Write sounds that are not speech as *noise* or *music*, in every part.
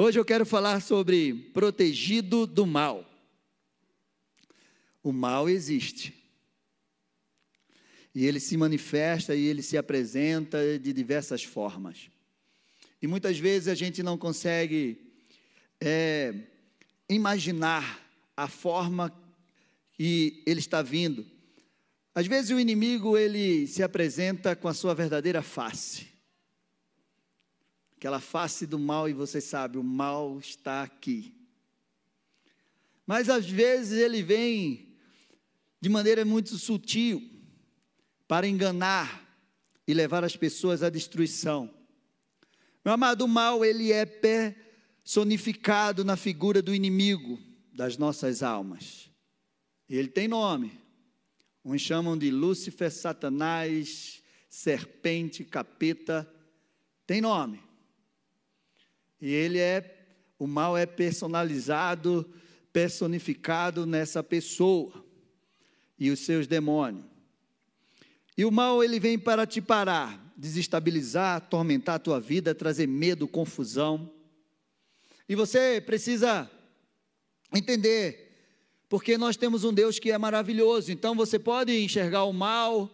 Hoje eu quero falar sobre protegido do mal. O mal existe. E ele se manifesta e ele se apresenta de diversas formas. E muitas vezes a gente não consegue é, imaginar a forma que ele está vindo. Às vezes o inimigo ele se apresenta com a sua verdadeira face. Aquela face do mal e você sabe, o mal está aqui. Mas às vezes ele vem de maneira muito sutil para enganar e levar as pessoas à destruição. Meu amado, o mal ele é personificado na figura do inimigo das nossas almas. Ele tem nome. Uns chamam de Lúcifer, Satanás, serpente, capeta. Tem nome. E ele é, o mal é personalizado, personificado nessa pessoa e os seus demônios. E o mal ele vem para te parar, desestabilizar, atormentar a tua vida, trazer medo, confusão. E você precisa entender, porque nós temos um Deus que é maravilhoso. Então você pode enxergar o mal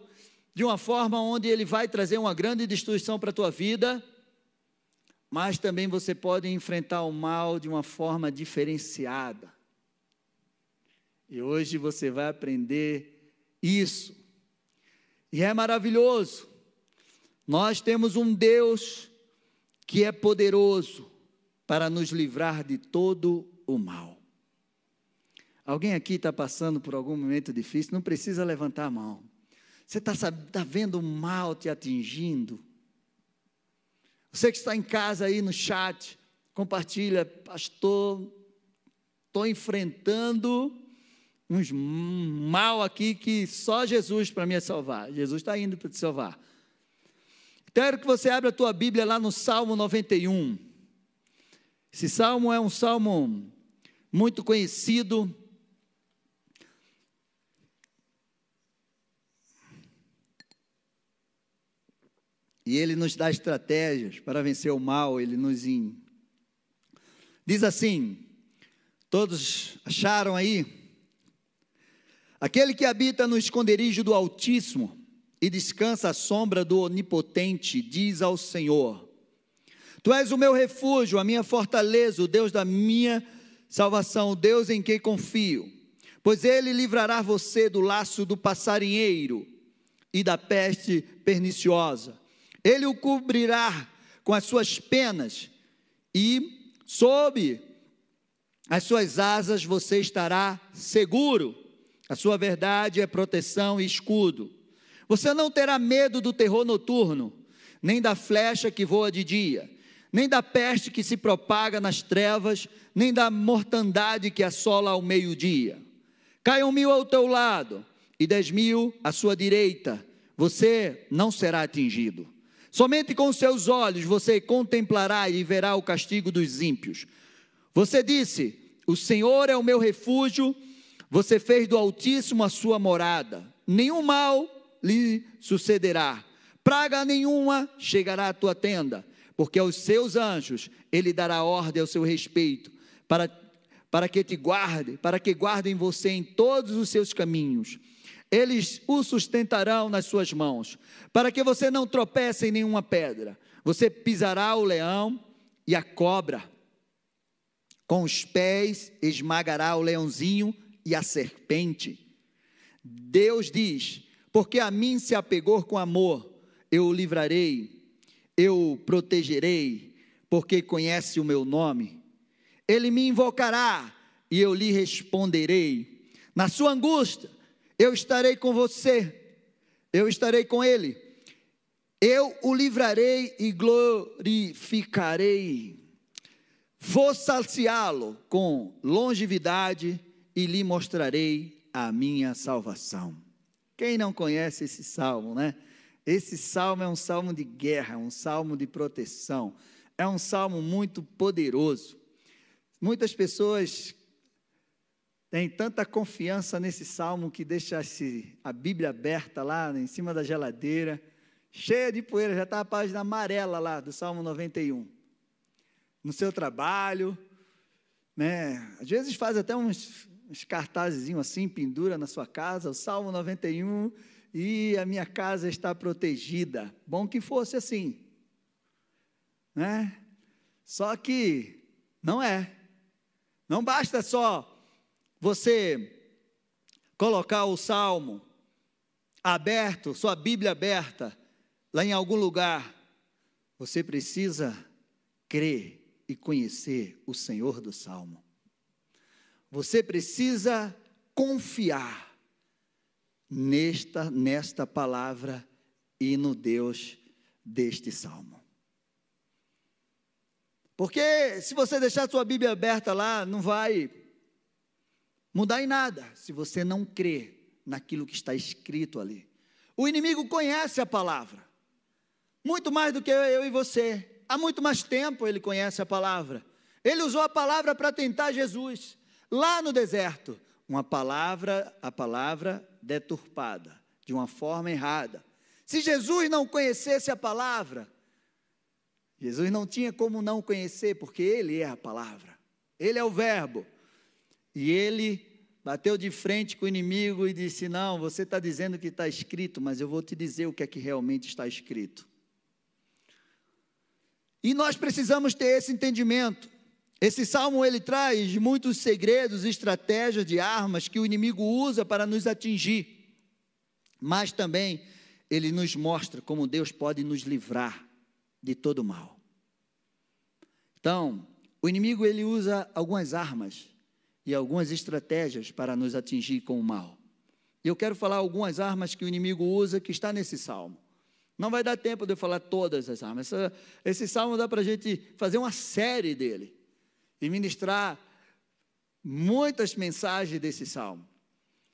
de uma forma onde ele vai trazer uma grande destruição para a tua vida, mas também você pode enfrentar o mal de uma forma diferenciada. E hoje você vai aprender isso. E é maravilhoso. Nós temos um Deus que é poderoso para nos livrar de todo o mal. Alguém aqui está passando por algum momento difícil, não precisa levantar a mão. Você está tá vendo o mal te atingindo? Você que está em casa aí no chat, compartilha, pastor, estou enfrentando uns mal aqui que só Jesus para me salvar. Jesus está indo para te salvar. Quero que você abra a tua Bíblia lá no Salmo 91. Esse salmo é um salmo muito conhecido. E ele nos dá estratégias para vencer o mal, ele nos in... diz assim: Todos acharam aí? Aquele que habita no esconderijo do Altíssimo e descansa à sombra do Onipotente, diz ao Senhor: Tu és o meu refúgio, a minha fortaleza, o Deus da minha salvação, o Deus em quem confio. Pois ele livrará você do laço do passarinheiro e da peste perniciosa. Ele o cobrirá com as suas penas e sob as suas asas você estará seguro. A sua verdade é proteção e escudo. Você não terá medo do terror noturno, nem da flecha que voa de dia, nem da peste que se propaga nas trevas, nem da mortandade que assola ao meio-dia. Caiam mil ao teu lado e dez mil à sua direita, você não será atingido. Somente com seus olhos você contemplará e verá o castigo dos ímpios. Você disse: O Senhor é o meu refúgio você fez do Altíssimo a sua morada, nenhum mal lhe sucederá, praga nenhuma chegará à tua tenda, porque aos seus anjos ele dará ordem ao seu respeito, para, para que te guarde, para que guardem você em todos os seus caminhos. Eles o sustentarão nas suas mãos, para que você não tropece em nenhuma pedra. Você pisará o leão e a cobra, com os pés esmagará o leãozinho e a serpente. Deus diz: Porque a mim se apegou com amor, eu o livrarei, eu o protegerei, porque conhece o meu nome. Ele me invocará e eu lhe responderei. Na sua angústia, eu estarei com você, eu estarei com ele. Eu o livrarei e glorificarei. Vou saciá-lo com longevidade e lhe mostrarei a minha salvação. Quem não conhece esse salmo, né? Esse salmo é um salmo de guerra, um salmo de proteção, é um salmo muito poderoso. Muitas pessoas têm tanta confiança nesse salmo que deixa a Bíblia aberta lá em cima da geladeira, cheia de poeira, já está a página amarela lá do Salmo 91. no seu trabalho, né? Às vezes faz até uns, uns assim, pendura na sua casa, o Salmo 91, e a minha casa está protegida. Bom que fosse assim, né? Só que não é. Não basta só você colocar o salmo aberto, sua Bíblia aberta, lá em algum lugar. Você precisa crer e conhecer o Senhor do salmo. Você precisa confiar nesta nesta palavra e no Deus deste salmo. Porque se você deixar sua Bíblia aberta lá, não vai mudar em nada, se você não crer naquilo que está escrito ali. O inimigo conhece a palavra, muito mais do que eu e você. Há muito mais tempo ele conhece a palavra. Ele usou a palavra para tentar Jesus, lá no deserto. Uma palavra, a palavra deturpada, de uma forma errada. Se Jesus não conhecesse a palavra, Jesus não tinha como não conhecer, porque Ele é a palavra, Ele é o Verbo. E ele bateu de frente com o inimigo e disse: Não, você está dizendo que está escrito, mas eu vou te dizer o que é que realmente está escrito. E nós precisamos ter esse entendimento. Esse salmo ele traz muitos segredos, estratégias de armas que o inimigo usa para nos atingir. Mas também ele nos mostra como Deus pode nos livrar de todo mal. Então, o inimigo ele usa algumas armas e algumas estratégias para nos atingir com o mal. Eu quero falar algumas armas que o inimigo usa que está nesse salmo. Não vai dar tempo de eu falar todas as armas. Esse salmo dá para a gente fazer uma série dele e ministrar muitas mensagens desse salmo.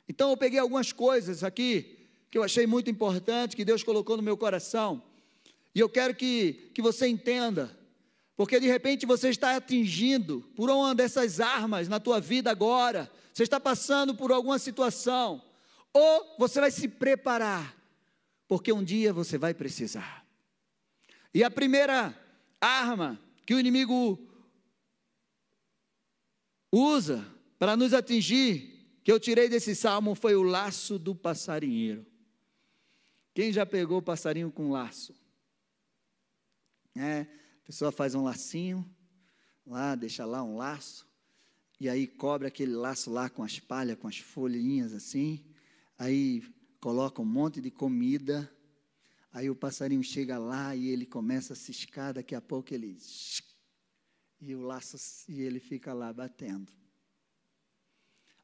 Então eu peguei algumas coisas aqui que eu achei muito importante, que Deus colocou no meu coração. E eu quero que, que você entenda porque de repente você está atingindo por uma dessas armas na tua vida agora. Você está passando por alguma situação. Ou você vai se preparar, porque um dia você vai precisar. E a primeira arma que o inimigo usa para nos atingir, que eu tirei desse salmo, foi o laço do passarinheiro. Quem já pegou passarinho com laço? É, pessoa faz um lacinho, lá, deixa lá um laço, e aí cobre aquele laço lá com as palhas, com as folhinhas assim, aí coloca um monte de comida, aí o passarinho chega lá e ele começa a ciscar, daqui a pouco ele e o laço e ele fica lá batendo.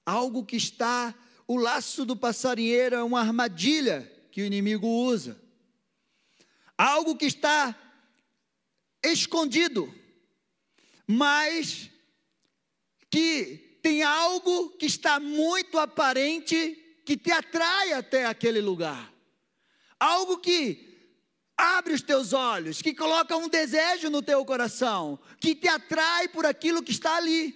Algo que está, o laço do passarinheiro é uma armadilha que o inimigo usa. Algo que está escondido, mas que tem algo que está muito aparente que te atrai até aquele lugar. Algo que abre os teus olhos, que coloca um desejo no teu coração, que te atrai por aquilo que está ali.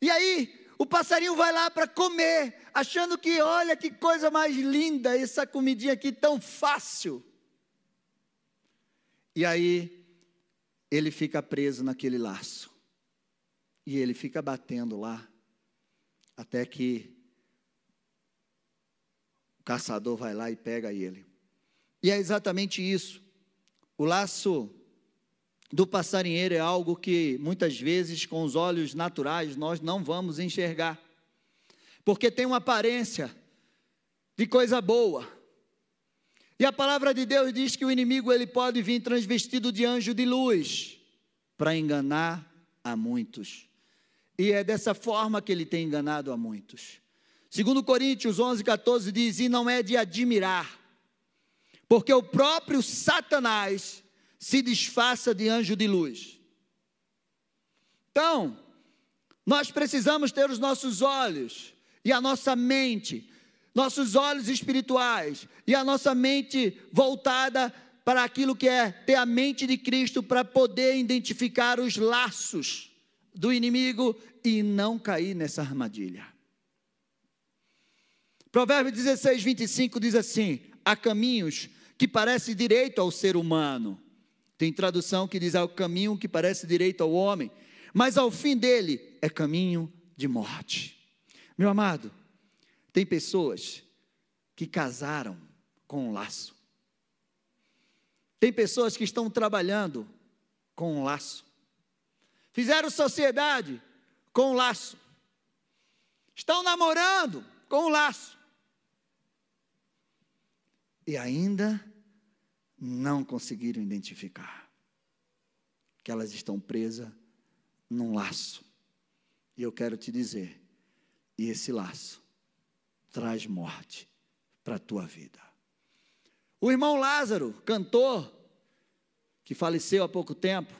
E aí, o passarinho vai lá para comer, achando que, olha que coisa mais linda, essa comidinha aqui tão fácil. E aí, ele fica preso naquele laço. E ele fica batendo lá, até que o caçador vai lá e pega ele. E é exatamente isso. O laço do passarinheiro é algo que muitas vezes, com os olhos naturais, nós não vamos enxergar, porque tem uma aparência de coisa boa, e a palavra de Deus diz que o inimigo ele pode vir transvestido de anjo de luz para enganar a muitos. E é dessa forma que ele tem enganado a muitos. Segundo Coríntios 11, 14 diz: "E não é de admirar, porque o próprio Satanás se disfarça de anjo de luz." Então, nós precisamos ter os nossos olhos e a nossa mente nossos olhos espirituais e a nossa mente voltada para aquilo que é ter a mente de Cristo para poder identificar os laços do inimigo e não cair nessa armadilha. Provérbio 16, 25 diz assim: há caminhos que parecem direito ao ser humano, Tem tradução que diz: é o caminho que parece direito ao homem, mas ao fim dele é caminho de morte. Meu amado, tem pessoas que casaram com um laço. Tem pessoas que estão trabalhando com um laço. Fizeram sociedade com um laço. Estão namorando com um laço. E ainda não conseguiram identificar que elas estão presas num laço. E eu quero te dizer, e esse laço traz morte para a tua vida. O irmão Lázaro, cantor, que faleceu há pouco tempo,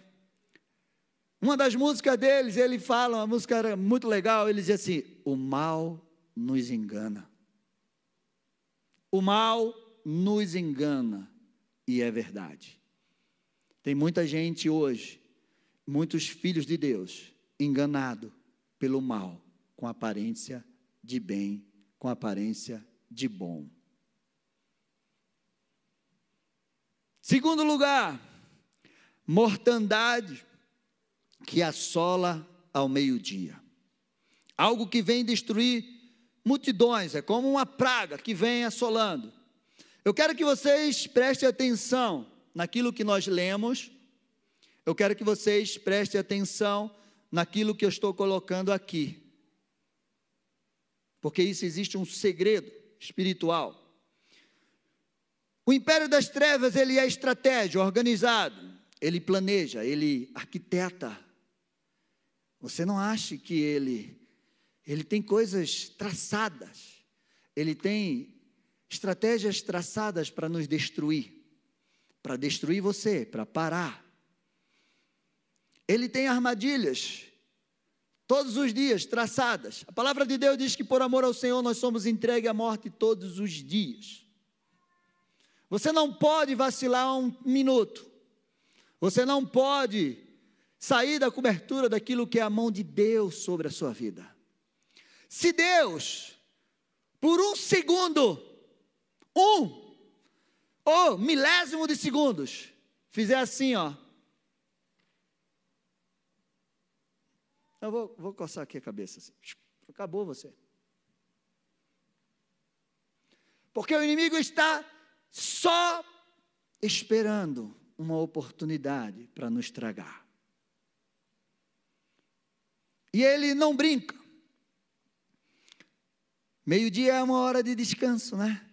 uma das músicas deles, ele fala, uma música muito legal, ele diz assim: O mal nos engana. O mal nos engana, e é verdade. Tem muita gente hoje, muitos filhos de Deus, enganado pelo mal, com aparência de bem, com aparência de bom. Segundo lugar, mortandade que assola ao meio-dia. Algo que vem destruir multidões, é como uma praga que vem assolando. Eu quero que vocês prestem atenção naquilo que nós lemos. Eu quero que vocês prestem atenção naquilo que eu estou colocando aqui. Porque isso existe um segredo espiritual. O império das trevas, ele é estratégia, organizado, ele planeja, ele arquiteta. Você não acha que ele ele tem coisas traçadas. Ele tem estratégias traçadas para nos destruir, para destruir você, para parar. Ele tem armadilhas todos os dias traçadas. A palavra de Deus diz que por amor ao Senhor nós somos entregues à morte todos os dias. Você não pode vacilar um minuto. Você não pode sair da cobertura daquilo que é a mão de Deus sobre a sua vida. Se Deus, por um segundo, um, ou milésimo de segundos, fizer assim, ó. Eu vou, vou coçar aqui a cabeça. Assim. Acabou você. Porque o inimigo está só esperando uma oportunidade para nos tragar. E ele não brinca. Meio-dia é uma hora de descanso, né?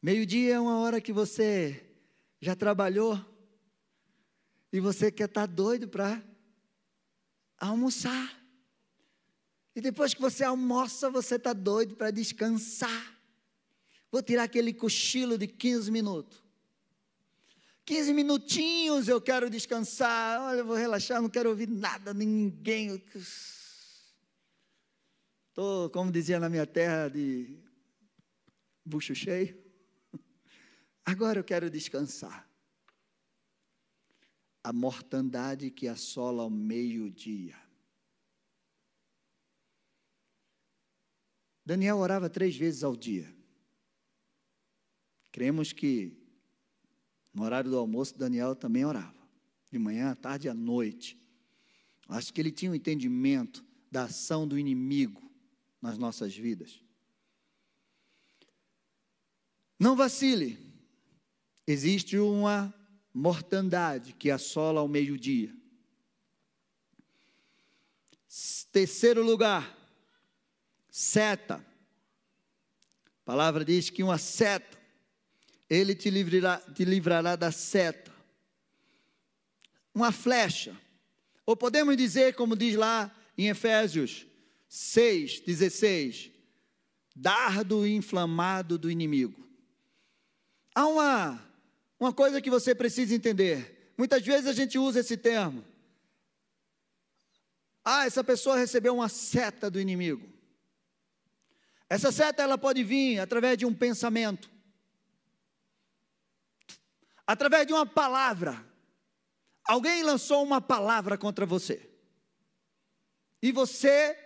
Meio-dia é uma hora que você já trabalhou e você quer estar tá doido para almoçar. E depois que você almoça, você está doido para descansar. Vou tirar aquele cochilo de 15 minutos. 15 minutinhos eu quero descansar. Olha, eu vou relaxar, não quero ouvir nada ninguém. Estou, como dizia na minha terra, de bucho cheio. Agora eu quero descansar. A mortandade que assola ao meio-dia. Daniel orava três vezes ao dia. Cremos que no horário do almoço Daniel também orava, de manhã, à tarde e à noite. Acho que ele tinha um entendimento da ação do inimigo nas nossas vidas. Não vacile. Existe uma mortandade que assola ao meio-dia. Terceiro lugar, seta. A palavra diz que uma seta ele te livrará, te livrará da seta. Uma flecha. Ou podemos dizer, como diz lá em Efésios 6, 16, dardo inflamado do inimigo. Há uma, uma coisa que você precisa entender. Muitas vezes a gente usa esse termo. Ah, essa pessoa recebeu uma seta do inimigo. Essa seta ela pode vir através de um pensamento através de uma palavra. Alguém lançou uma palavra contra você. E você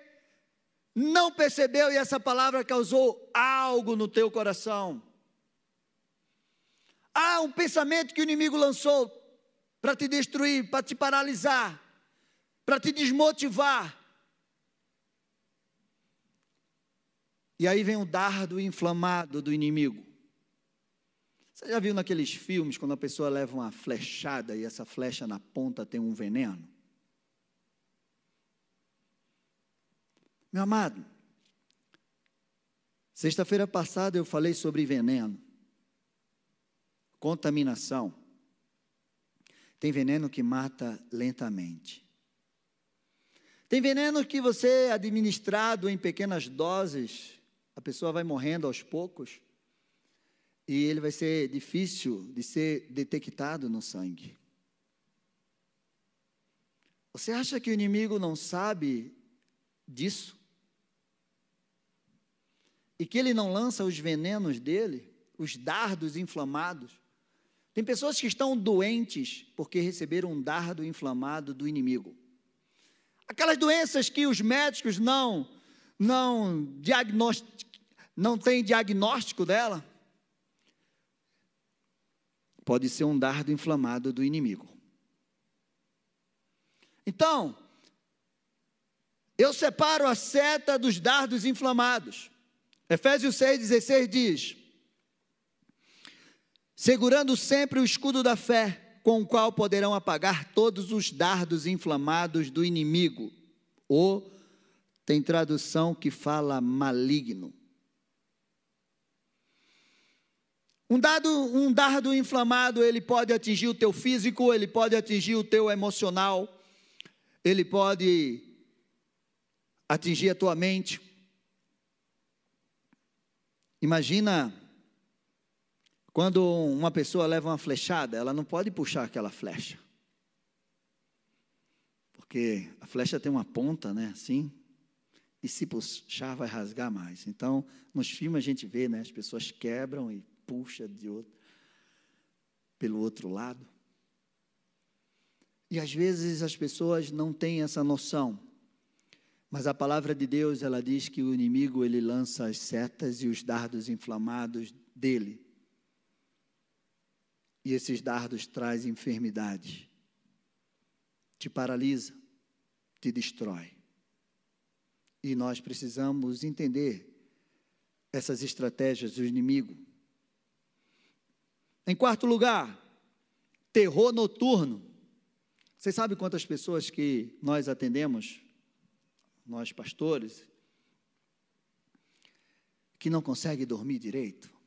não percebeu e essa palavra causou algo no teu coração. Há um pensamento que o inimigo lançou. para te destruir, para te paralisar, para te desmotivar. E aí vem o dardo inflamado do inimigo. Você já viu naqueles filmes quando a pessoa leva uma flechada e essa flecha na ponta tem um veneno? Meu amado, sexta-feira passada eu falei sobre veneno, contaminação. Tem veneno que mata lentamente. Tem veneno que você, administrado em pequenas doses, a pessoa vai morrendo aos poucos e ele vai ser difícil de ser detectado no sangue. Você acha que o inimigo não sabe disso? E que ele não lança os venenos dele, os dardos inflamados? Tem pessoas que estão doentes porque receberam um dardo inflamado do inimigo. Aquelas doenças que os médicos não não não tem diagnóstico dela, pode ser um dardo inflamado do inimigo. Então, eu separo a seta dos dardos inflamados. Efésios 6,16 diz: segurando sempre o escudo da fé, com o qual poderão apagar todos os dardos inflamados do inimigo. Ou tem tradução que fala maligno. Um, dado, um dardo inflamado, ele pode atingir o teu físico, ele pode atingir o teu emocional, ele pode atingir a tua mente. Imagina quando uma pessoa leva uma flechada, ela não pode puxar aquela flecha. Porque a flecha tem uma ponta, né, assim, e se puxar vai rasgar mais. Então, nos filmes a gente vê, né, as pessoas quebram e puxa de outro, pelo outro lado. E às vezes as pessoas não têm essa noção. Mas a palavra de Deus, ela diz que o inimigo ele lança as setas e os dardos inflamados dele. E esses dardos trazem enfermidade. Te paralisa, te destrói. E nós precisamos entender essas estratégias do inimigo. Em quarto lugar, terror noturno. Vocês sabem quantas pessoas que nós atendemos, nós pastores, que não conseguem dormir direito?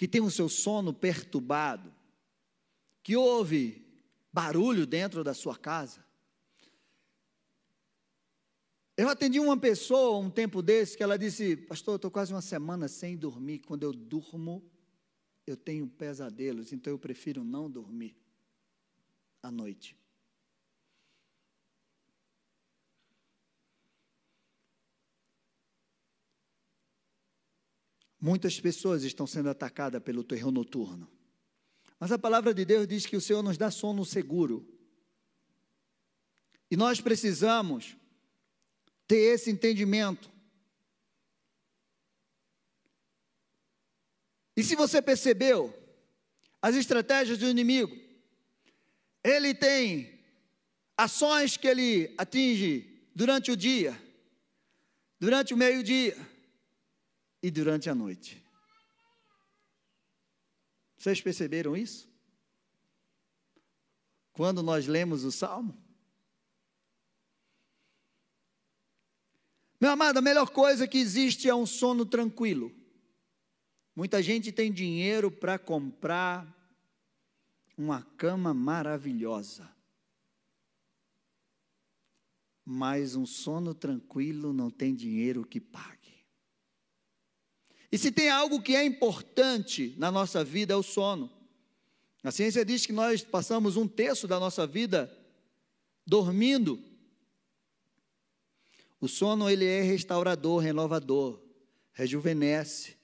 Que tem o seu sono perturbado, que ouve barulho dentro da sua casa. Eu atendi uma pessoa um tempo desse que ela disse: Pastor, eu estou quase uma semana sem dormir. Quando eu durmo, eu tenho pesadelos, então eu prefiro não dormir à noite. Muitas pessoas estão sendo atacadas pelo terror noturno. Mas a palavra de Deus diz que o Senhor nos dá sono seguro. E nós precisamos ter esse entendimento. E se você percebeu as estratégias do inimigo, ele tem ações que ele atinge durante o dia, durante o meio-dia e durante a noite. Vocês perceberam isso? Quando nós lemos o salmo? Meu amado, a melhor coisa que existe é um sono tranquilo. Muita gente tem dinheiro para comprar uma cama maravilhosa. Mas um sono tranquilo não tem dinheiro que pague. E se tem algo que é importante na nossa vida é o sono. A ciência diz que nós passamos um terço da nossa vida dormindo. O sono ele é restaurador, renovador, rejuvenesce,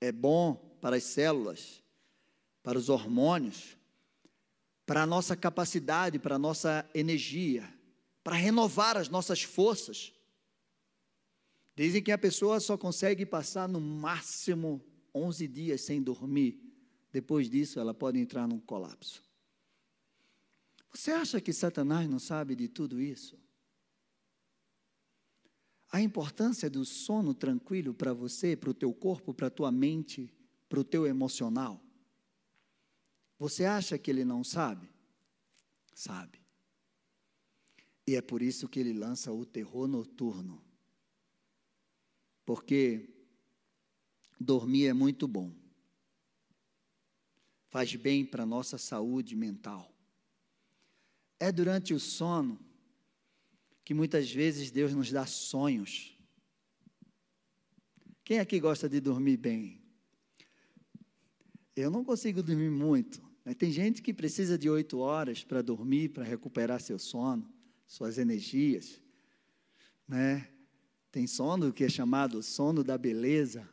é bom para as células, para os hormônios, para a nossa capacidade, para a nossa energia, para renovar as nossas forças. Dizem que a pessoa só consegue passar no máximo 11 dias sem dormir, Depois disso, ela pode entrar num colapso. Você acha que Satanás não sabe de tudo isso? A importância do sono tranquilo para você, para o teu corpo, para a tua mente, para o teu emocional. Você acha que ele não sabe? Sabe. E é por isso que ele lança o terror noturno. Porque dormir é muito bom. Faz bem para a nossa saúde mental. É durante o sono que muitas vezes Deus nos dá sonhos. Quem aqui gosta de dormir bem? Eu não consigo dormir muito. Tem gente que precisa de oito horas para dormir, para recuperar seu sono suas energias, né? Tem sono que é chamado sono da beleza.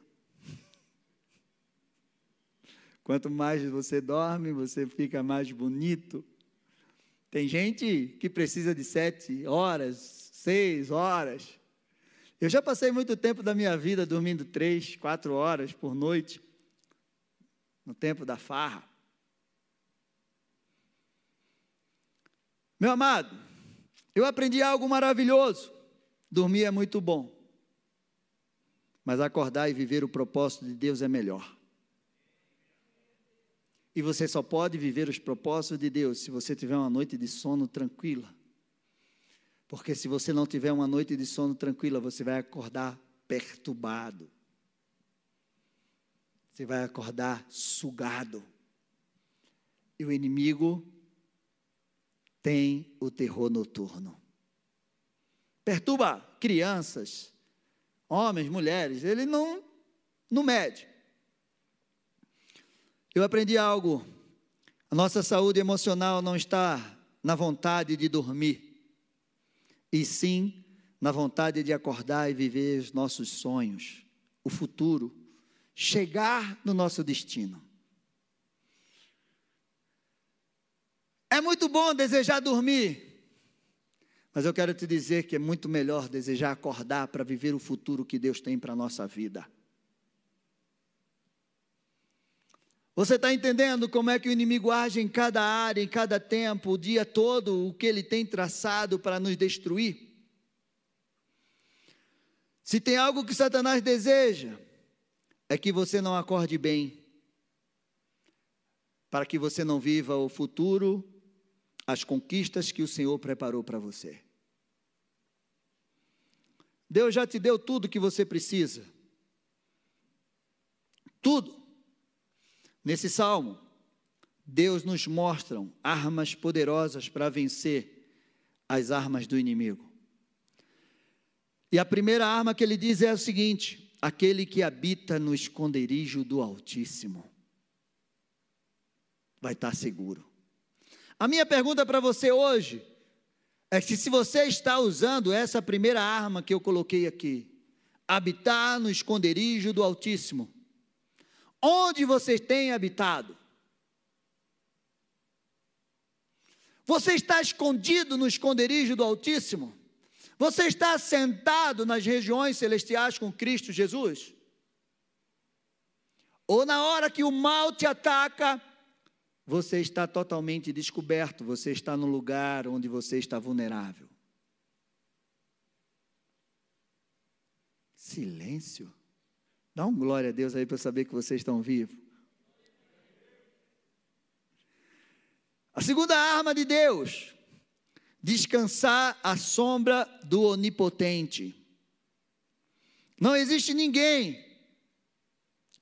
Quanto mais você dorme, você fica mais bonito. Tem gente que precisa de sete horas, seis horas. Eu já passei muito tempo da minha vida dormindo três, quatro horas por noite, no tempo da farra. Meu amado, eu aprendi algo maravilhoso. Dormir é muito bom. Mas acordar e viver o propósito de Deus é melhor. E você só pode viver os propósitos de Deus se você tiver uma noite de sono tranquila. Porque se você não tiver uma noite de sono tranquila, você vai acordar perturbado. Você vai acordar sugado. E o inimigo tem o terror noturno. Perturba crianças, homens, mulheres, ele não, não mede. Eu aprendi algo. A nossa saúde emocional não está na vontade de dormir, e sim na vontade de acordar e viver os nossos sonhos, o futuro, chegar no nosso destino. É muito bom desejar dormir, mas eu quero te dizer que é muito melhor desejar acordar para viver o futuro que Deus tem para a nossa vida. Você está entendendo como é que o inimigo age em cada área, em cada tempo, o dia todo, o que ele tem traçado para nos destruir? Se tem algo que Satanás deseja, é que você não acorde bem, para que você não viva o futuro as conquistas que o Senhor preparou para você. Deus já te deu tudo que você precisa. Tudo. Nesse salmo, Deus nos mostra armas poderosas para vencer as armas do inimigo. E a primeira arma que ele diz é a seguinte: aquele que habita no esconderijo do Altíssimo vai estar seguro. A minha pergunta para você hoje é que se você está usando essa primeira arma que eu coloquei aqui, habitar no esconderijo do Altíssimo, onde você tem habitado? Você está escondido no esconderijo do Altíssimo? Você está sentado nas regiões celestiais com Cristo Jesus? Ou na hora que o mal te ataca, você está totalmente descoberto, você está no lugar onde você está vulnerável. Silêncio. Dá um glória a Deus aí para saber que vocês estão vivos. A segunda arma de Deus, descansar à sombra do onipotente. Não existe ninguém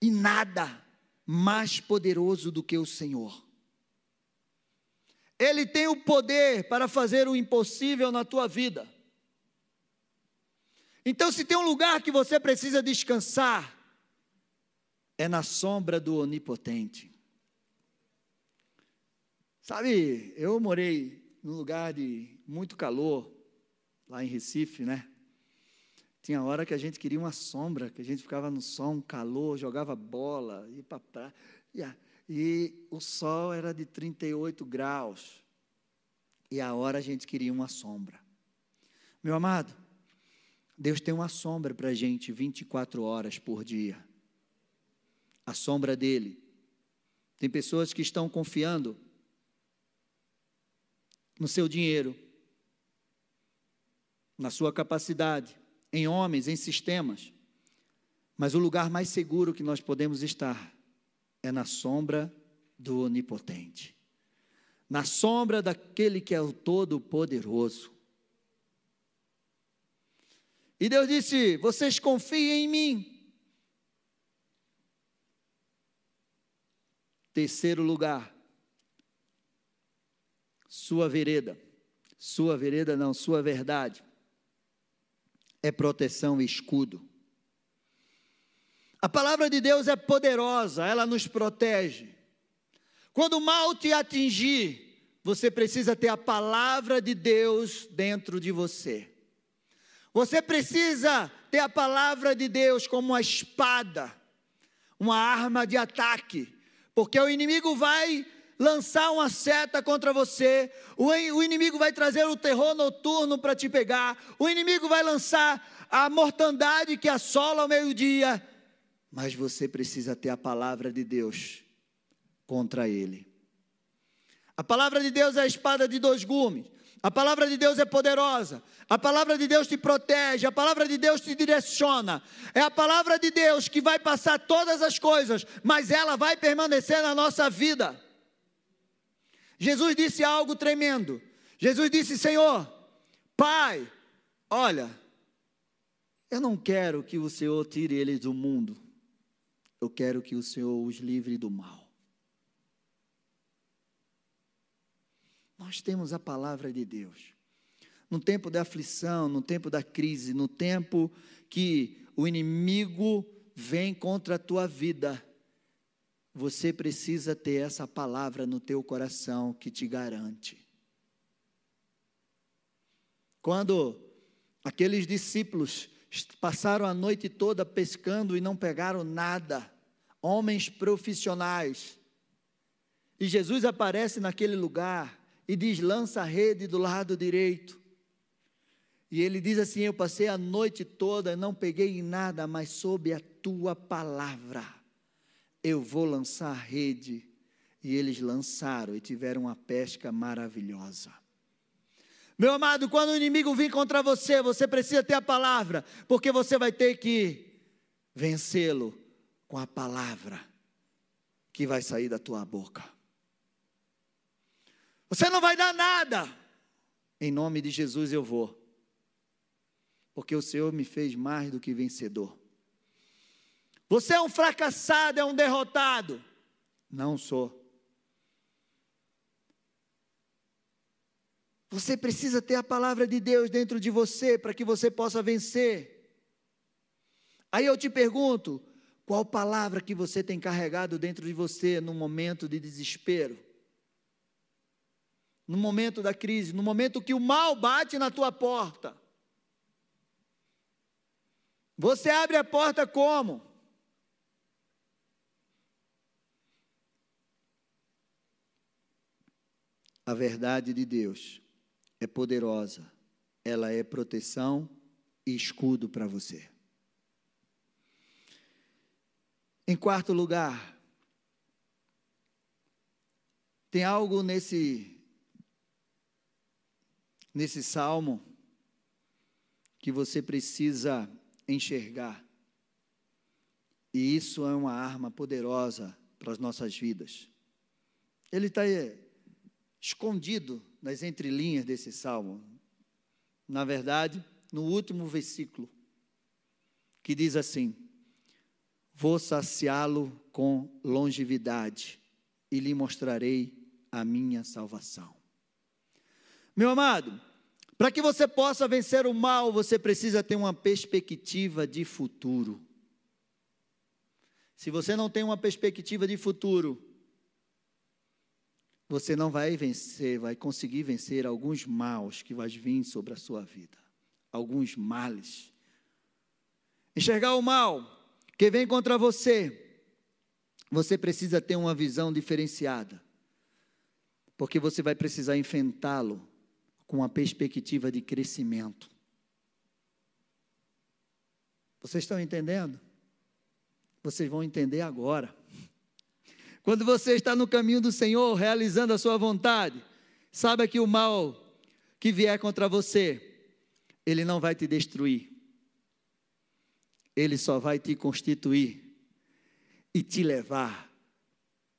e nada mais poderoso do que o Senhor. Ele tem o poder para fazer o impossível na tua vida. Então, se tem um lugar que você precisa descansar, é na sombra do Onipotente. Sabe, eu morei num lugar de muito calor, lá em Recife, né? Tinha hora que a gente queria uma sombra, que a gente ficava no sol, calor, jogava bola, ia para praia e o sol era de 38 graus, e a hora a gente queria uma sombra. Meu amado, Deus tem uma sombra para a gente 24 horas por dia. A sombra dele Tem pessoas que estão confiando no seu dinheiro, na sua capacidade, em homens, em sistemas. Mas o lugar mais seguro que nós podemos estar é na sombra do Onipotente, na sombra daquele que é o Todo-Poderoso. E Deus disse: Vocês confiem em mim. Terceiro lugar, sua vereda, sua vereda não, sua verdade, é proteção e escudo. A palavra de Deus é poderosa, ela nos protege. Quando o mal te atingir, você precisa ter a palavra de Deus dentro de você. Você precisa ter a palavra de Deus como uma espada, uma arma de ataque, porque o inimigo vai lançar uma seta contra você, o, inimigo vai trazer o terror noturno para te pegar, o inimigo vai lançar a mortandade que assola ao meio-dia, mas você precisa ter a palavra de Deus contra ele. A palavra de Deus é a espada de dois gumes. A palavra de Deus é poderosa. A palavra de Deus te protege. A palavra de Deus te direciona. É a palavra de Deus que vai passar todas as coisas, mas ela vai permanecer na nossa vida. Jesus disse algo tremendo. Jesus disse: Senhor, Pai, olha, eu não quero que o Senhor tire eles do mundo. Eu quero que o Senhor os livre do mal. Nós temos a palavra de Deus. No tempo da aflição, no tempo da crise, no tempo que o inimigo vem contra a tua vida, você precisa ter essa palavra no teu coração que te garante. Quando aqueles discípulos passaram a noite toda pescando e não pegaram nada, homens profissionais, e Jesus aparece naquele lugar, e diz: lança a rede do lado direito. E ele diz assim: Eu passei a noite toda, não peguei nada, mas sob a tua palavra, eu vou lançar a rede. E eles lançaram e tiveram uma pesca maravilhosa. Meu amado, quando o inimigo vir contra você, você precisa ter a palavra, porque você vai ter que vencê-lo com a palavra que vai sair da tua boca. Você não vai dar nada. Em nome de Jesus eu vou. Porque o Senhor me fez mais do que vencedor. Você é um fracassado, é um derrotado. Não sou. Você precisa ter a palavra de Deus dentro de você para que você possa vencer. Aí eu te pergunto: qual palavra que você tem carregado dentro de você no momento de desespero? no momento da crise, no momento que o mal bate na tua porta. Você abre a porta como? A verdade de Deus é poderosa, ela é proteção e escudo para você. Em quarto lugar, tem algo nesse nesse salmo que você precisa enxergar. E isso é uma arma poderosa para as nossas vidas. Ele está escondido nas entrelinhas desse salmo. Na verdade, no último versículo, que diz assim: Vou saciá-lo com longevidade e lhe mostrarei a minha salvação. Meu amado, para que você possa vencer o mal, você precisa ter uma perspectiva de futuro. Se você não tem uma perspectiva de futuro, você não vai vencer, vai conseguir vencer alguns maus que vai vir sobre a sua vida, alguns males. Enxergar o mal que vem contra você, você precisa ter uma visão diferenciada, porque você vai precisar enfrentá-lo com a perspectiva de crescimento. Vocês estão entendendo? Vocês vão entender agora. Quando você está no caminho do Senhor, realizando a sua vontade, saiba que o mal que vier contra você, ele não vai te destruir. Ele só vai te constituir e te levar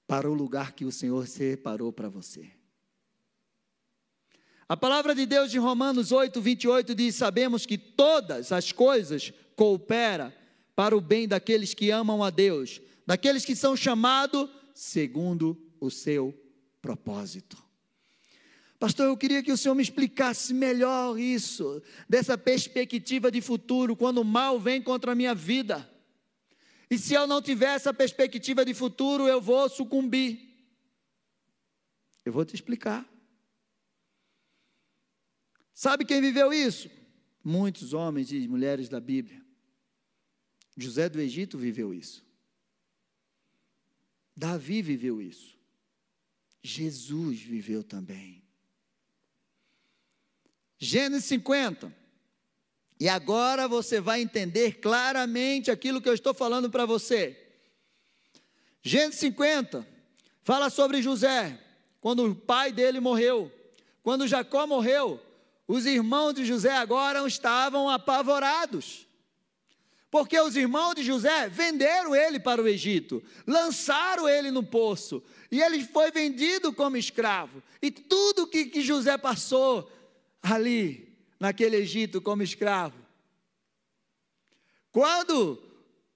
para o lugar que o Senhor separou para você. A palavra de Deus de Romanos 8, 28 diz: Sabemos que todas as coisas cooperam para o bem daqueles que amam a Deus, daqueles que são chamados segundo o seu propósito. Pastor, eu queria que o Senhor me explicasse melhor isso, dessa perspectiva de futuro, quando o mal vem contra a minha vida. E se eu não tiver essa perspectiva de futuro, eu vou sucumbir. Eu vou te explicar. Sabe quem viveu isso? Muitos homens e mulheres da Bíblia. José do Egito viveu isso. Davi viveu isso. Jesus viveu também. Gênesis 50. E agora você vai entender claramente aquilo que eu estou falando para você. Gênesis 50 fala sobre José, quando o pai dele morreu. Quando Jacó morreu, os irmãos de José agora estavam apavorados. Porque os irmãos de José venderam ele para o Egito, lançaram ele no poço, e ele foi vendido como escravo. E tudo que, que José passou, ali, naquele Egito, como escravo. Quando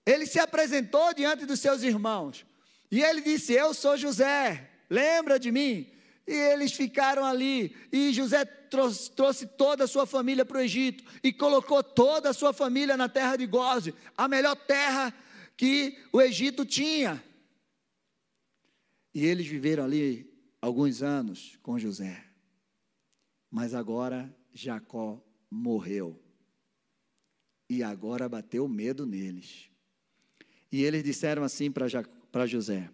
ele se apresentou diante dos seus irmãos, e ele disse: Eu sou José, lembra de mim? E eles ficaram ali, e José trouxe, trouxe toda a sua família para o Egito, e colocou toda a sua família na terra de Goze, a melhor terra que o Egito tinha. E eles viveram ali alguns anos com José. Mas agora Jacó morreu. E agora bateu medo neles. E eles disseram assim para José: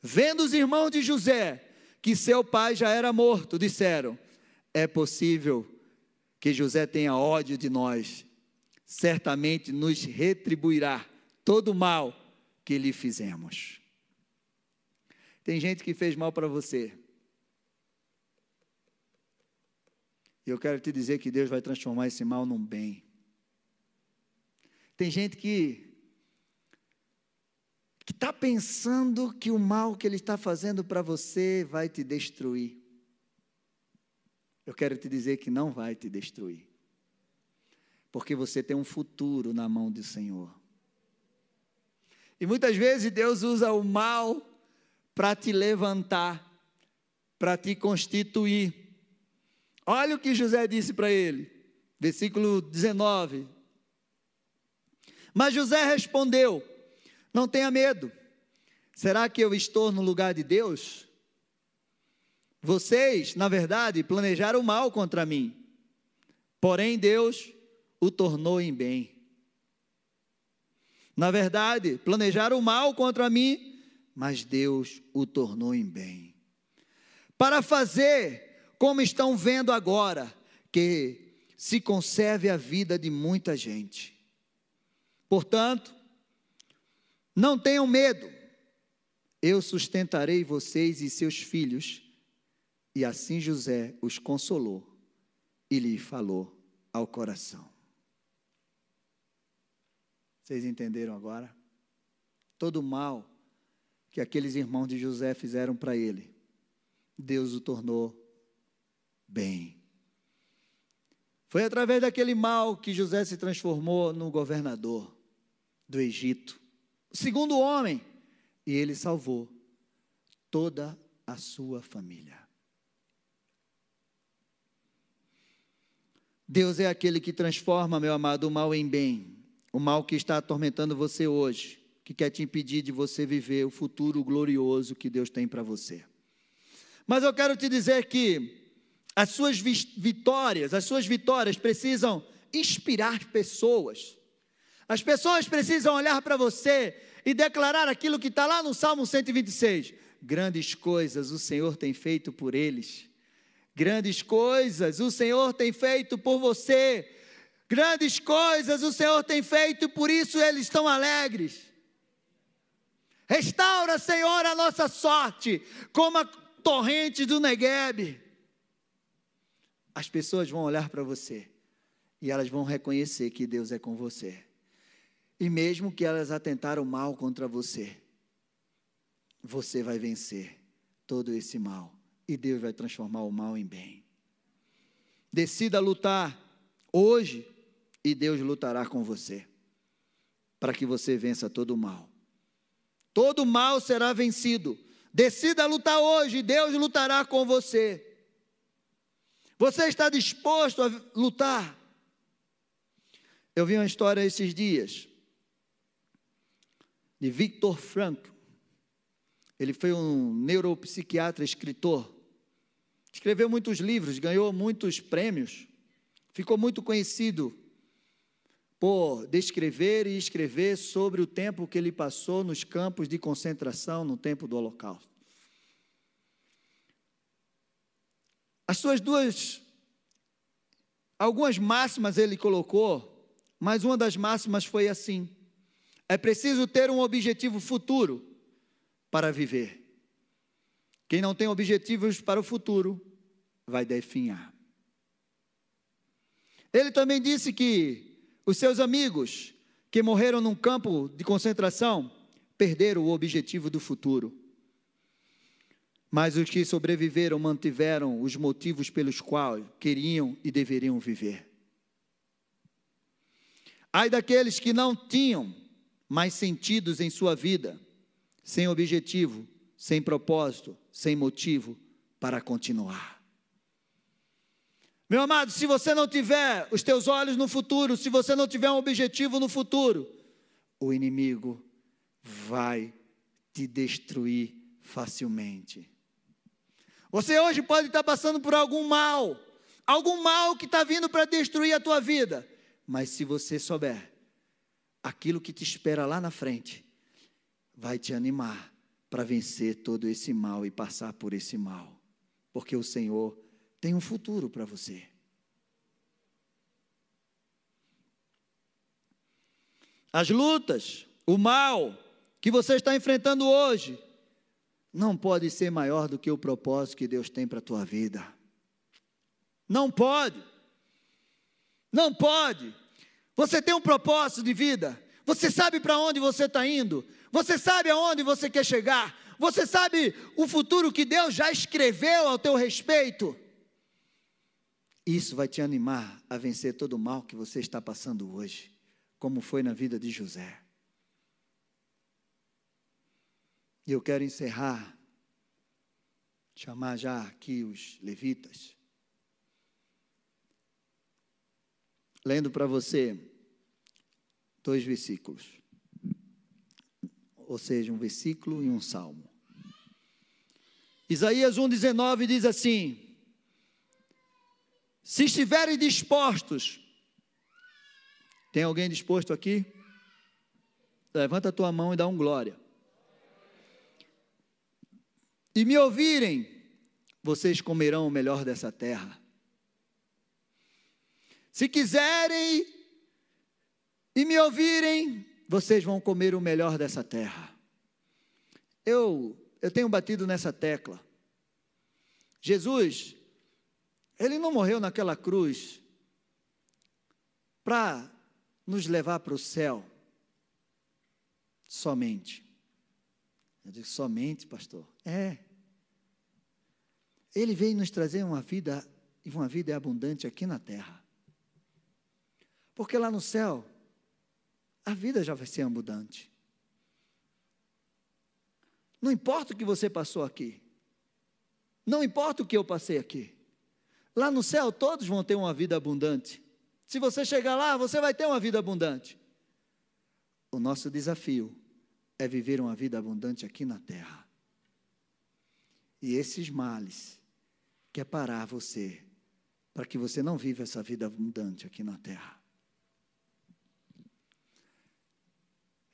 Vendo os irmãos de José que seu pai já era morto, disseram: É possível que José tenha ódio de nós, certamente nos retribuirá todo o mal que lhe fizemos. Tem gente que fez mal para você, E eu quero te dizer que Deus vai transformar esse mal num bem. Tem gente que que está pensando que o mal que ele está fazendo para você vai te destruir. Eu quero te dizer que não vai te destruir. Porque você tem um futuro na mão do Senhor. E muitas vezes Deus usa o mal para te levantar, para te constituir. Olha o que José disse para ele, versículo 19. Mas José respondeu: Não tenha medo, será que eu estou no lugar de Deus? Vocês, na verdade, planejaram mal contra mim, porém Deus o tornou em bem. Na verdade, planejaram mal contra mim, mas Deus o tornou em bem. Para fazer como estão vendo agora, que se conserve a vida de muita gente. Portanto, não tenham medo, eu sustentarei vocês e seus filhos. E assim José os consolou e lhe falou ao coração. Vocês entenderam agora? Todo o mal que aqueles irmãos de José fizeram para ele, Deus o tornou bem. Foi através daquele mal que José se transformou no governador do Egito, o segundo homem, e ele salvou toda a sua família. Deus é aquele que transforma, meu amado, o mal em bem. O mal que está atormentando você hoje, que quer te impedir de você viver o futuro glorioso que Deus tem para você. Mas eu quero te dizer que as suas vitórias, as suas vitórias precisam inspirar pessoas. As pessoas precisam olhar para você e declarar aquilo que está lá no Salmo 126. Grandes coisas o Senhor tem feito por eles. Grandes coisas o Senhor tem feito por você. Grandes coisas o Senhor tem feito, por isso eles estão alegres. Restaura, Senhor, a nossa sorte, como a torrente do Negueb. As pessoas vão olhar para você e elas vão reconhecer que Deus é com você. E mesmo que elas atentaram mal contra você, você vai vencer todo esse mal e Deus vai transformar o mal em bem. Decida lutar hoje e Deus lutará com você para que você vença todo o mal. Todo o mal será vencido. Decida lutar hoje, Deus lutará com você. Você está disposto a lutar? Eu vi uma história esses dias de Victor Frankl. Ele foi um neuropsiquiatra, escritor. Escreveu muitos livros, ganhou muitos prêmios. Ficou muito conhecido por descrever e escrever sobre o tempo que ele passou nos campos de concentração no tempo do Holocausto. As suas duas, algumas máximas ele colocou, mas uma das máximas foi assim: é preciso ter um objetivo futuro para viver. Quem não tem objetivos para o futuro vai definhar. Ele também disse que os seus amigos que morreram num campo de concentração perderam o objetivo do futuro. Mas os que sobreviveram mantiveram os motivos pelos quais queriam e deveriam viver. Ai daqueles que não tinham mais sentidos em sua vida, sem objetivo, sem propósito, sem motivo para continuar. Meu amado, se você não tiver os teus olhos no futuro, se você não tiver um objetivo no futuro, o inimigo vai te destruir facilmente. Você hoje pode estar passando por algum mal, algum mal que está vindo para destruir a tua vida, mas se você souber, aquilo que te espera lá na frente vai te animar para vencer todo esse mal e passar por esse mal, porque o Senhor tem um futuro para você. As lutas, o mal que você está enfrentando hoje, não pode ser maior do que o propósito que Deus tem para a tua vida. Não pode. Não pode. Você tem um propósito de vida. Você sabe para onde você está indo. Você sabe aonde você quer chegar. Você sabe o futuro que Deus já escreveu ao teu respeito. Isso vai te animar a vencer todo o mal que você está passando hoje, como foi na vida de José. E eu quero encerrar, chamar já aqui os levitas, lendo para você dois versículos, ou seja, um versículo e um salmo. Isaías 1,19 diz assim: se estiverem dispostos, tem alguém disposto aqui? Levanta a tua mão e dá um glória. E me ouvirem, vocês comerão o melhor dessa terra. Se quiserem e me ouvirem, vocês vão comer o melhor dessa terra. Eu, eu tenho batido nessa tecla. Jesus, ele não morreu naquela cruz para nos levar para o céu somente. Eu digo, somente, pastor? É. Ele veio nos trazer uma vida, e uma vida abundante aqui na terra. Porque lá no céu, a vida já vai ser abundante. Não importa o que você passou aqui. Não importa o que eu passei aqui. Lá no céu, todos vão ter uma vida abundante. Se você chegar lá, você vai ter uma vida abundante. O nosso desafio é viver uma vida abundante aqui na terra. E esses males quer parar você, para que você não viva essa vida abundante aqui na terra.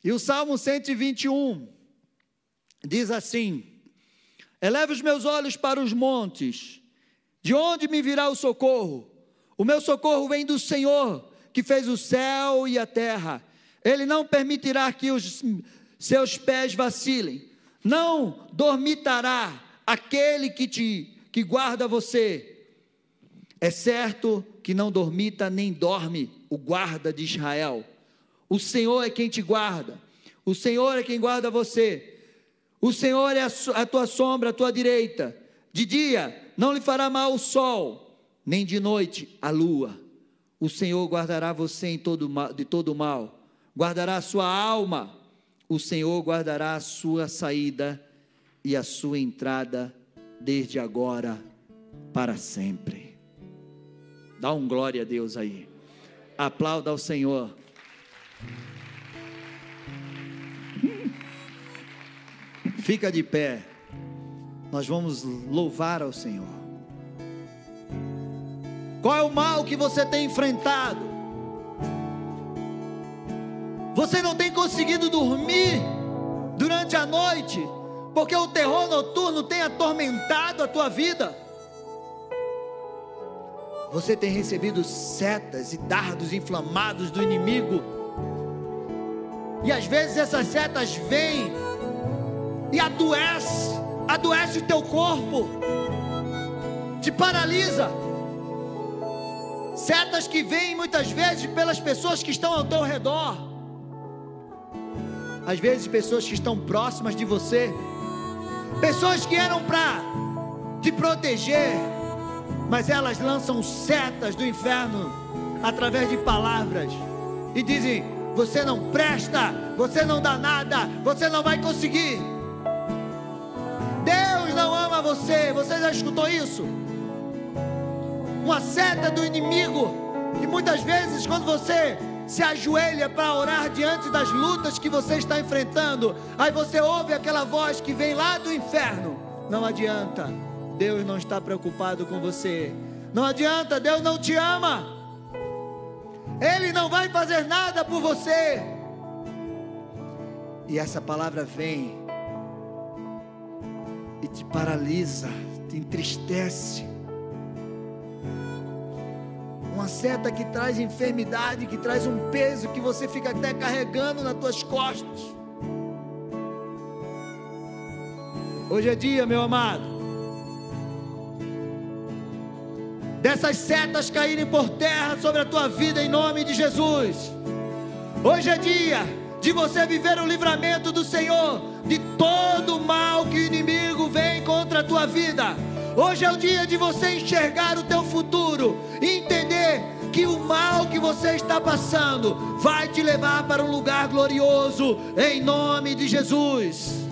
E o Salmo 121 diz assim: Eleva os meus olhos para os montes, de onde me virá o socorro? O meu socorro vem do Senhor, que fez o céu e a terra. Ele não permitirá que os seus pés vacilem. Não dormitará aquele que te que guarda você. É certo que não dormita nem dorme o guarda de Israel. O Senhor é quem te guarda. O Senhor é quem guarda você. O Senhor é a, a tua sombra, a tua direita. De dia não lhe fará mal o sol, nem de noite a lua. O Senhor guardará você todo de todo mal, guardará a sua alma. O Senhor guardará a sua saída e a sua entrada desde agora para sempre. Dá um glória a Deus aí. Aplauda ao Senhor. Fica de pé. Nós vamos louvar ao Senhor. Qual é o mal que você tem enfrentado? Você não tem conseguido dormir durante a noite, porque o terror noturno tem atormentado a tua vida. Você tem recebido setas e dardos inflamados do inimigo. E às vezes essas setas vêm e adoece, adoece o teu corpo, te paralisa. Setas que vêm muitas vezes pelas pessoas que estão ao teu redor. Às vezes pessoas que estão próximas de você, pessoas que eram para te proteger, mas elas lançam setas do inferno através de palavras e dizem: você não presta, você não dá nada, você não vai conseguir. Você, você já escutou isso? Uma seta do inimigo, e muitas vezes, quando você se ajoelha para orar diante das lutas que você está enfrentando, aí você ouve aquela voz que vem lá do inferno. Não adianta, Deus não está preocupado com você. Não adianta, Deus não te ama. Ele não vai fazer nada por você. E essa palavra vem te paralisa, te entristece. Uma seta que traz enfermidade, que traz um peso que você fica até carregando nas tuas costas. Hoje é dia, meu amado dessas setas caírem por terra sobre a tua vida em nome de Jesus. Hoje é dia de você viver o livramento do Senhor de todo o mal que o inimigo contra a tua vida. Hoje é o dia de você enxergar o teu futuro e entender que o mal que você está passando vai te levar para um lugar glorioso em nome de Jesus.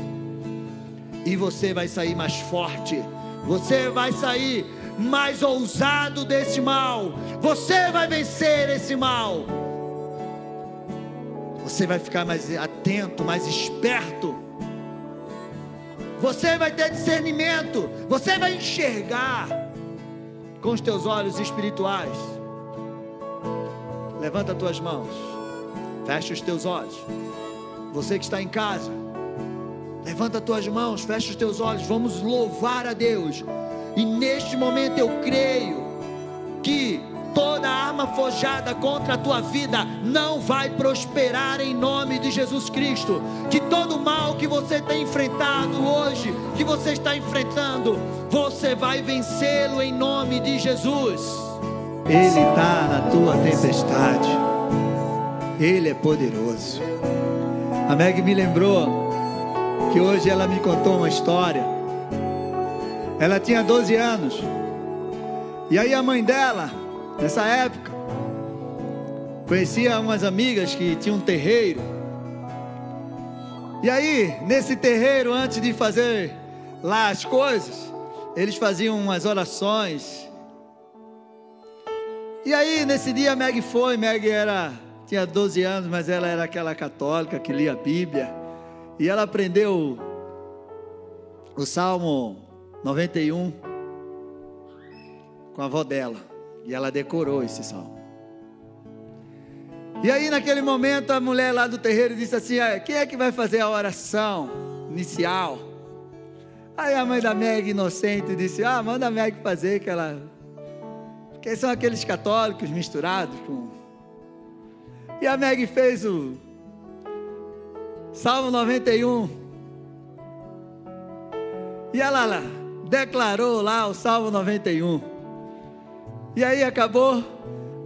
E você vai sair mais forte. Você vai sair mais ousado desse mal. Você vai vencer esse mal. Você vai ficar mais atento, mais esperto. Você vai ter discernimento. Você vai enxergar com os teus olhos espirituais. Levanta as tuas mãos. Fecha os teus olhos. Você que está em casa, levanta as tuas mãos, fecha os teus olhos. Vamos louvar a Deus. E neste momento eu creio que toda arma forjada contra a tua vida não vai prosperar em nome de Jesus Cristo. Que todo mal que você tem enfrentado hoje, que você está enfrentando, você vai vencê-lo em nome de Jesus. Ele está na tua tempestade. Ele é poderoso. A Meg me lembrou que hoje ela me contou uma história ela tinha 12 anos. E aí a mãe dela, nessa época, conhecia umas amigas que tinham um terreiro. E aí, nesse terreiro, antes de fazer lá as coisas, eles faziam umas orações. E aí, nesse dia, Meg foi. Meg era, tinha 12 anos, mas ela era aquela católica que lia a Bíblia. E ela aprendeu o Salmo 91 com a avó dela. E ela decorou esse salmo. E aí, naquele momento, a mulher lá do terreiro disse assim: ah, Quem é que vai fazer a oração inicial? Aí a mãe da Meg, inocente, disse: Ah, manda a Meg fazer, que ela. Porque são aqueles católicos misturados com. E a Meg fez o. Salmo 91. E ela lá, declarou lá o Salmo 91. E aí acabou.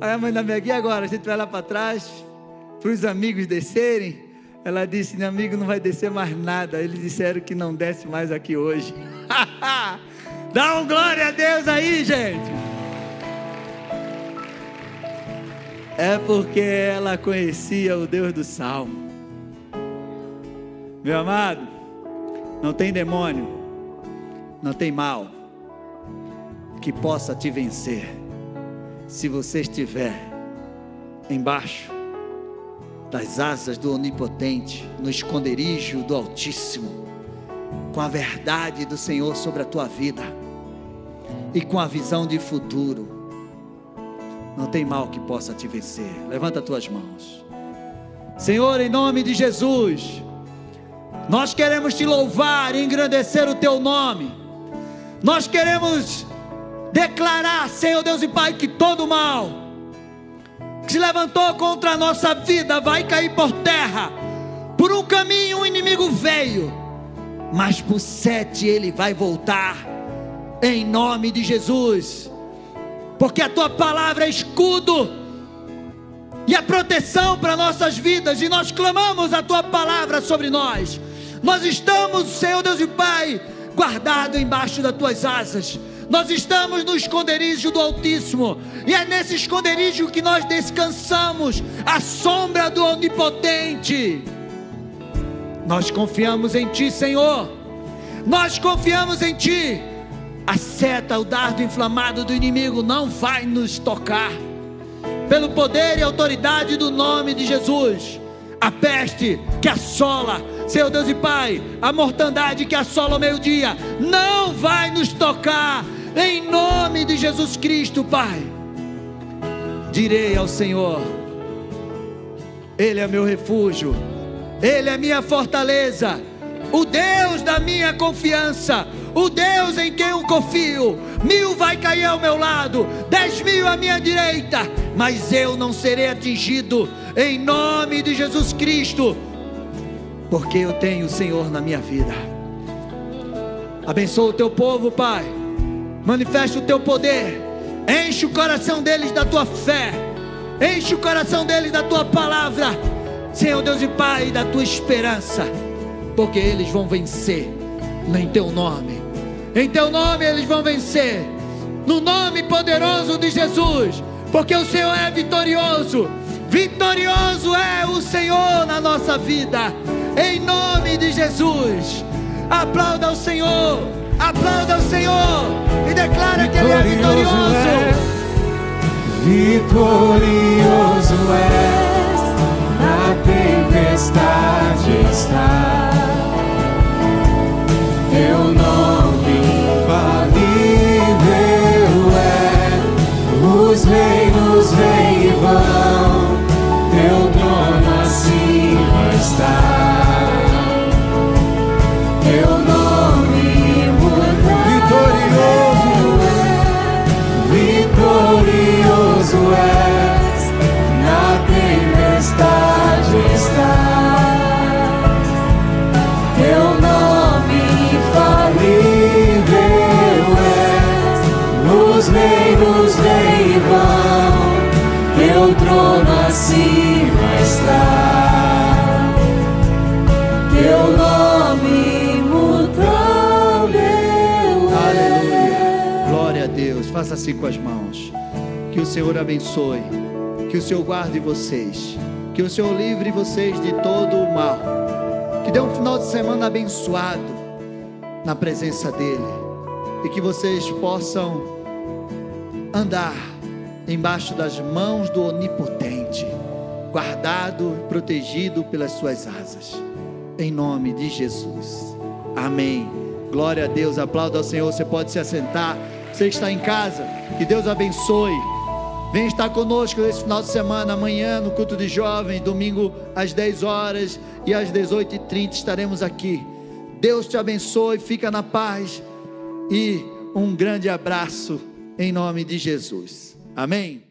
Aí a mãe da minha guia agora, a gente vai lá para trás, para os amigos descerem. Ela disse: meu amigo não vai descer mais nada. Eles disseram que não desce mais aqui hoje. *laughs* Dá um glória a Deus aí, gente. É porque ela conhecia o Deus do Salmo. Meu amado, não tem demônio, não tem mal que possa te vencer se você estiver embaixo das asas do Onipotente, no esconderijo do Altíssimo, com a verdade do Senhor sobre a tua vida e com a visão de futuro. Não tem mal que possa te vencer. Levanta as tuas mãos. Senhor, em nome de Jesus, nós queremos te louvar e engrandecer o teu nome. Nós queremos declarar, Senhor Deus e Pai, que todo mal que se levantou contra a nossa vida vai cair por terra. Por um caminho o inimigo veio, mas por sete ele vai voltar, em nome de Jesus, porque a tua palavra é escudo e a proteção para nossas vidas, e nós clamamos a tua palavra sobre nós. Nós estamos, Senhor Deus e Pai, guardado embaixo das tuas asas. Nós estamos no esconderijo do Altíssimo, e é nesse esconderijo que nós descansamos, a sombra do Onipotente. Nós confiamos em Ti, Senhor. Nós confiamos em Ti. A seta, o dardo inflamado do inimigo não vai nos tocar. Pelo poder e autoridade do nome de Jesus, a peste que assola, Senhor Deus e Pai, a mortandade que assola o meio-dia, não vai nos tocar, em nome de Jesus Cristo, Pai. Direi ao Senhor, Ele é meu refúgio, Ele é minha fortaleza, o Deus da minha confiança, o Deus em quem eu confio. Mil vai cair ao meu lado, dez mil à minha direita, mas eu não serei atingido, em nome de Jesus Cristo, porque eu tenho o Senhor na minha vida. Abençoa o teu povo, Pai, manifesta o teu poder, enche o coração deles da tua fé, enche o coração deles da tua palavra, Senhor Deus e Pai, da tua esperança porque eles vão vencer em teu nome. Em teu nome eles vão vencer. No nome poderoso de Jesus, porque o Senhor é vitorioso. Vitorioso é o Senhor na nossa vida. Em nome de Jesus. Aplauda o Senhor. Aplauda o Senhor e declara que Ele é vitorioso. Vitorioso és, na tempestade está. Com as mãos. Que o Senhor abençoe. Que o Senhor guarde vocês. Que o Senhor livre vocês de todo o mal. Que dê um final de semana abençoado na presença dEle. E que vocês possam andar embaixo das mãos do Onipotente, guardado e protegido pelas suas asas. Em nome de Jesus. Amém. Glória a Deus. Aplauda ao Senhor. Você pode se assentar. Você está em casa. Que Deus abençoe. Vem estar conosco esse final de semana, amanhã no culto de jovens, domingo às 10 horas e às 18h30 estaremos aqui. Deus te abençoe, fica na paz e um grande abraço em nome de Jesus. Amém.